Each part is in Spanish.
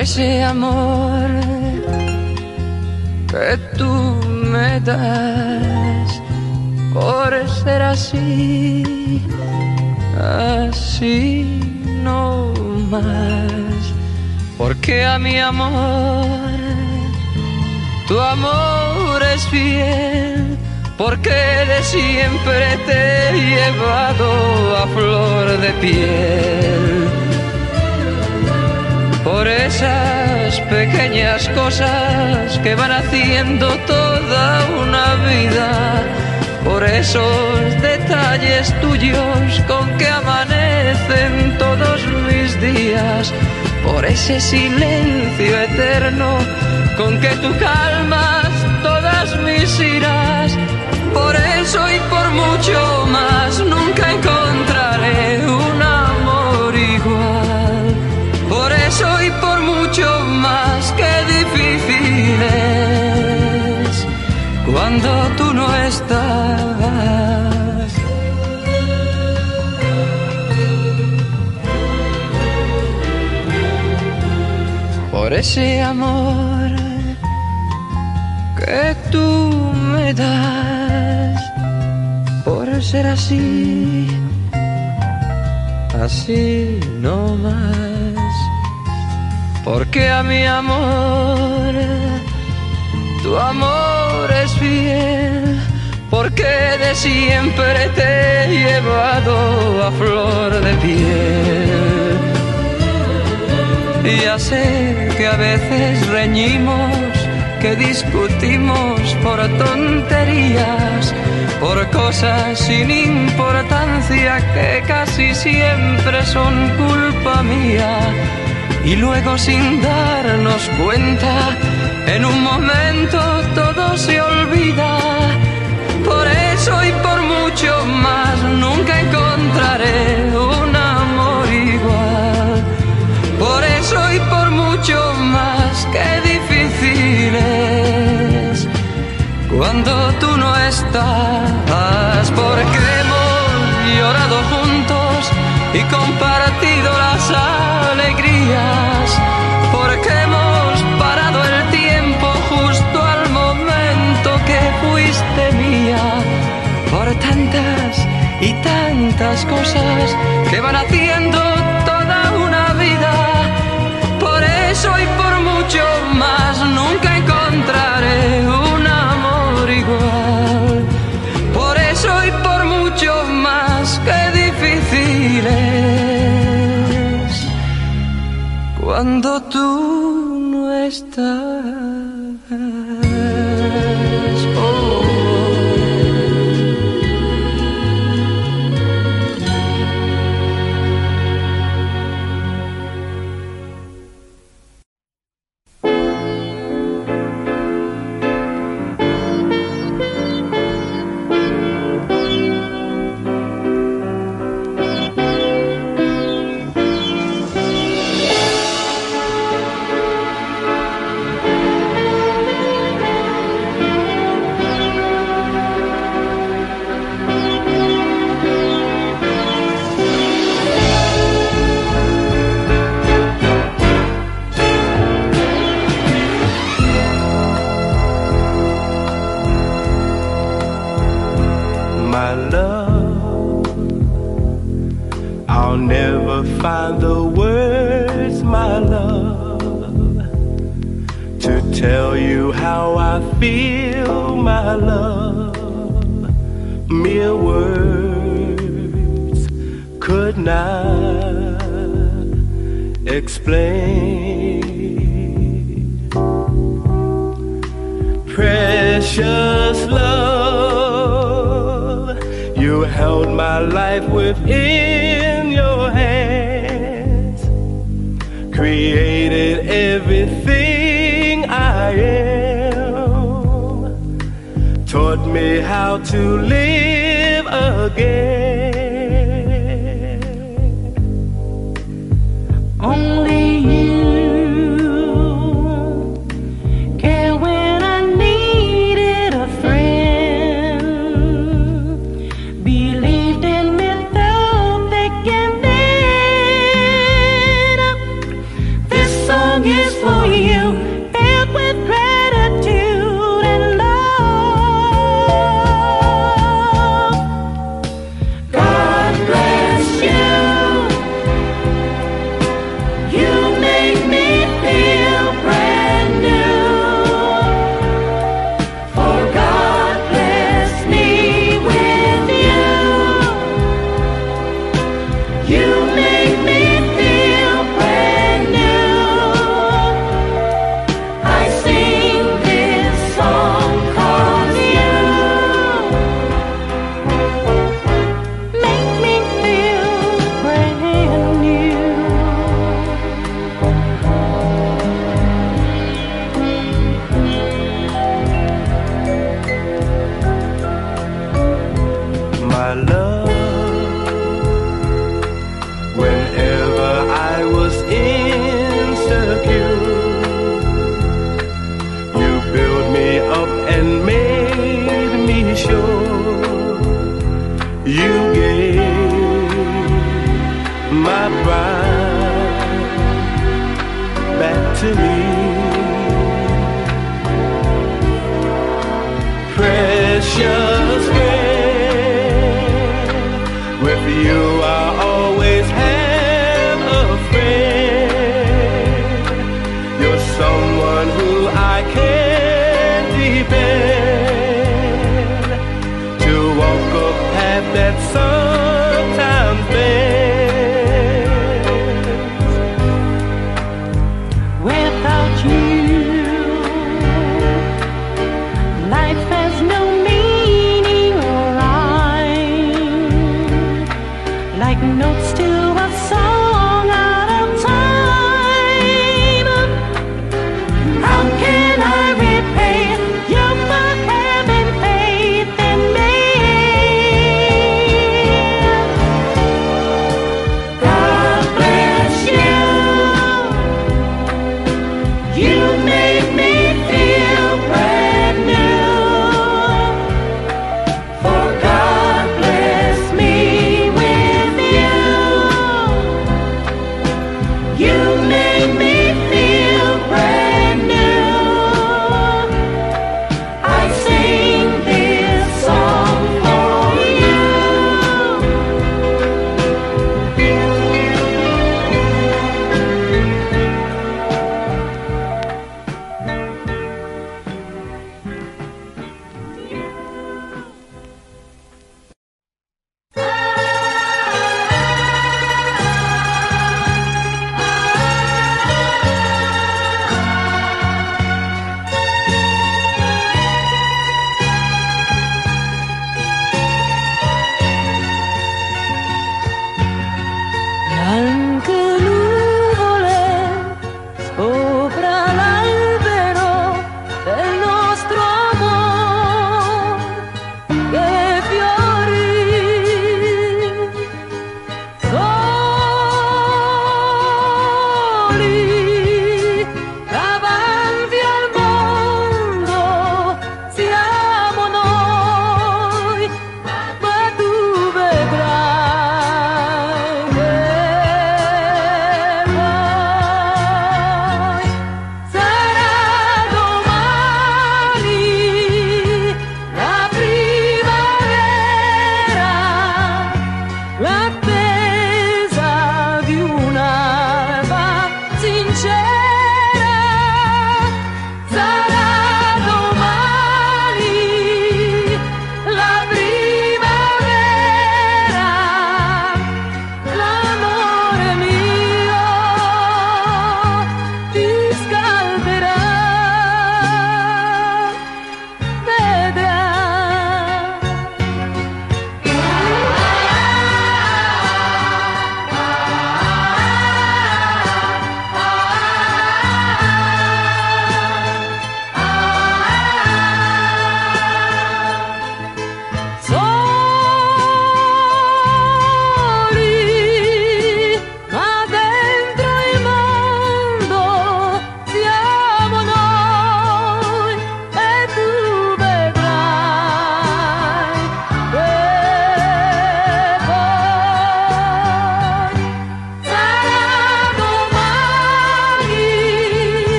ese amor que tú me das, por ser así, así no más, porque a mi amor, tu amor es fiel porque de siempre te he llevado a flor de piel. Por esas pequeñas cosas que van haciendo toda una vida, por esos detalles tuyos con que amanecen todos mis días, por ese silencio eterno con que tú calmas todas mis iras por eso y por mucho ese amor que tú me das ser así, así no más. Porque a mi amor, tu amor es fiel, porque de siempre te he llevado a flor de piel. Ya sé que a veces reñimos, que discutimos por tonterías por cosas sin importancia que casi siempre son culpa mía. Y luego sin darnos cuenta, en un momento todo se olvida. Por eso y por mucho más nunca encontraré mucho más que difícil es cuando tú no estás, porque hemos llorado juntos y compartido las alegrías, porque hemos parado el tiempo justo al momento que fuiste mía, por tantas y tantas cosas que van haciendo estás. Mere words could not explain. Precious love, you held my life within your hands, created everything I am, me how to live again. show.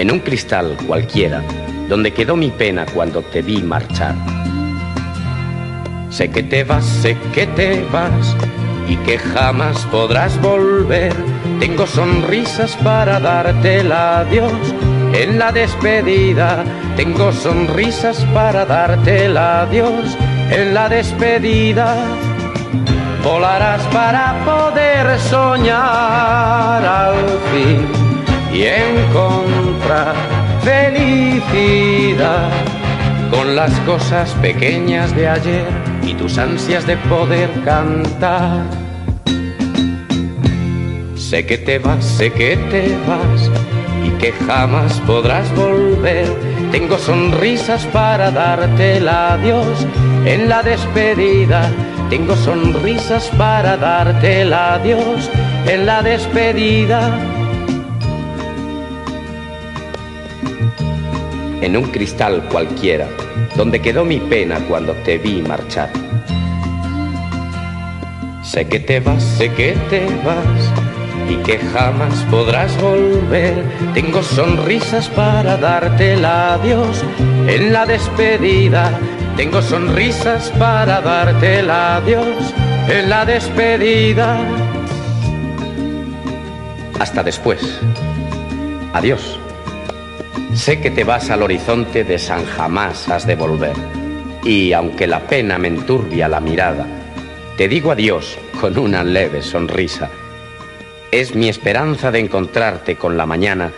En un cristal cualquiera, donde quedó mi pena cuando te vi marchar. Sé que te vas, sé que te vas y que jamás podrás volver. Tengo sonrisas para darte el adiós en la despedida. Tengo sonrisas para darte el adiós en la despedida. Volarás para poder soñar al fin y encontrar felicidad con las cosas pequeñas de ayer y tus ansias de poder cantar. Sé que te vas, sé que te vas y que jamás podrás volver. Tengo sonrisas para darte el adiós en la despedida. Tengo sonrisas para darte el adiós en la despedida. En un cristal cualquiera, donde quedó mi pena cuando te vi marchar. Sé que te vas, sé que te vas y que jamás podrás volver. Tengo sonrisas para darte adiós en la despedida. Tengo sonrisas para darte adiós en la despedida. Hasta después. Adiós. Sé que te vas al horizonte de San Jamás has de volver. Y aunque la pena me enturbia la mirada, te digo adiós con una leve sonrisa es mi esperanza de encontrarte con la mañana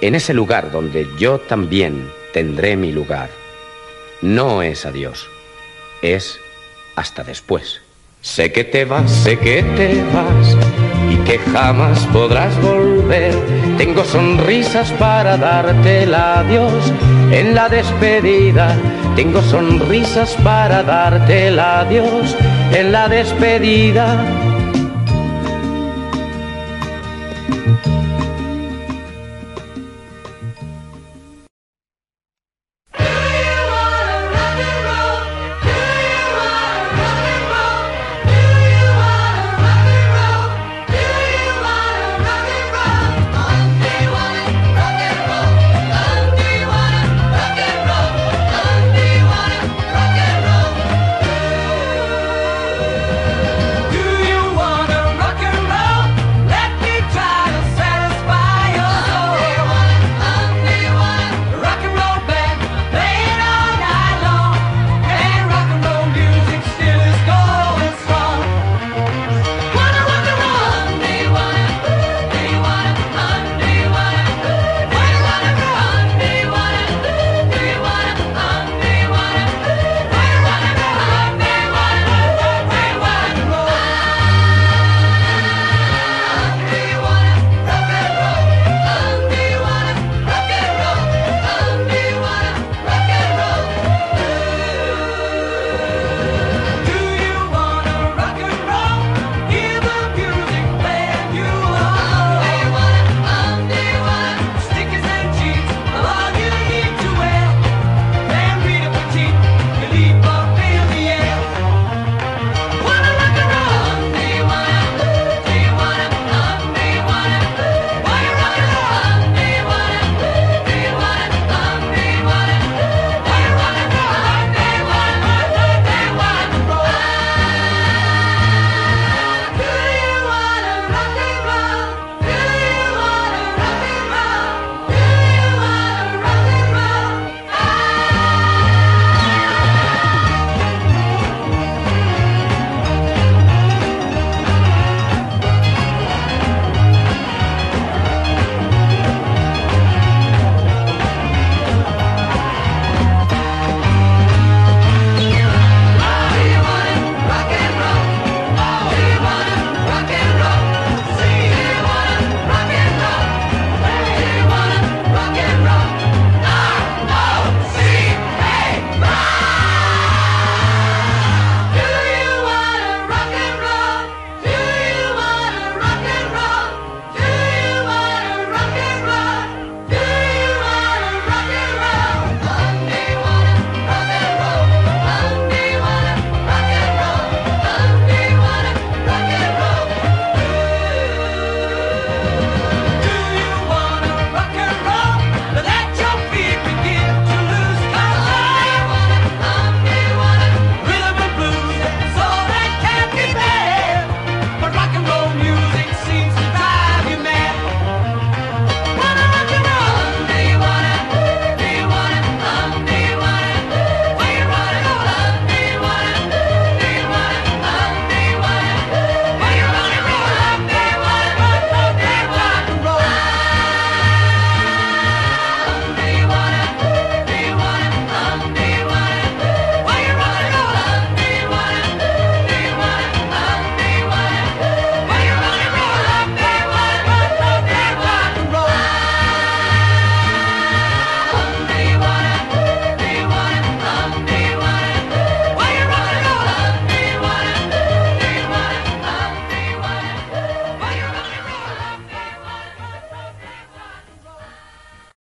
en ese lugar donde yo también tendré mi lugar. No es adiós, es hasta después. Sé que te vas, sé que te vas y que jamás podrás Tengo sonrisas para darte el adiós en la despedida. Tengo sonrisas para darte el adiós en la despedida.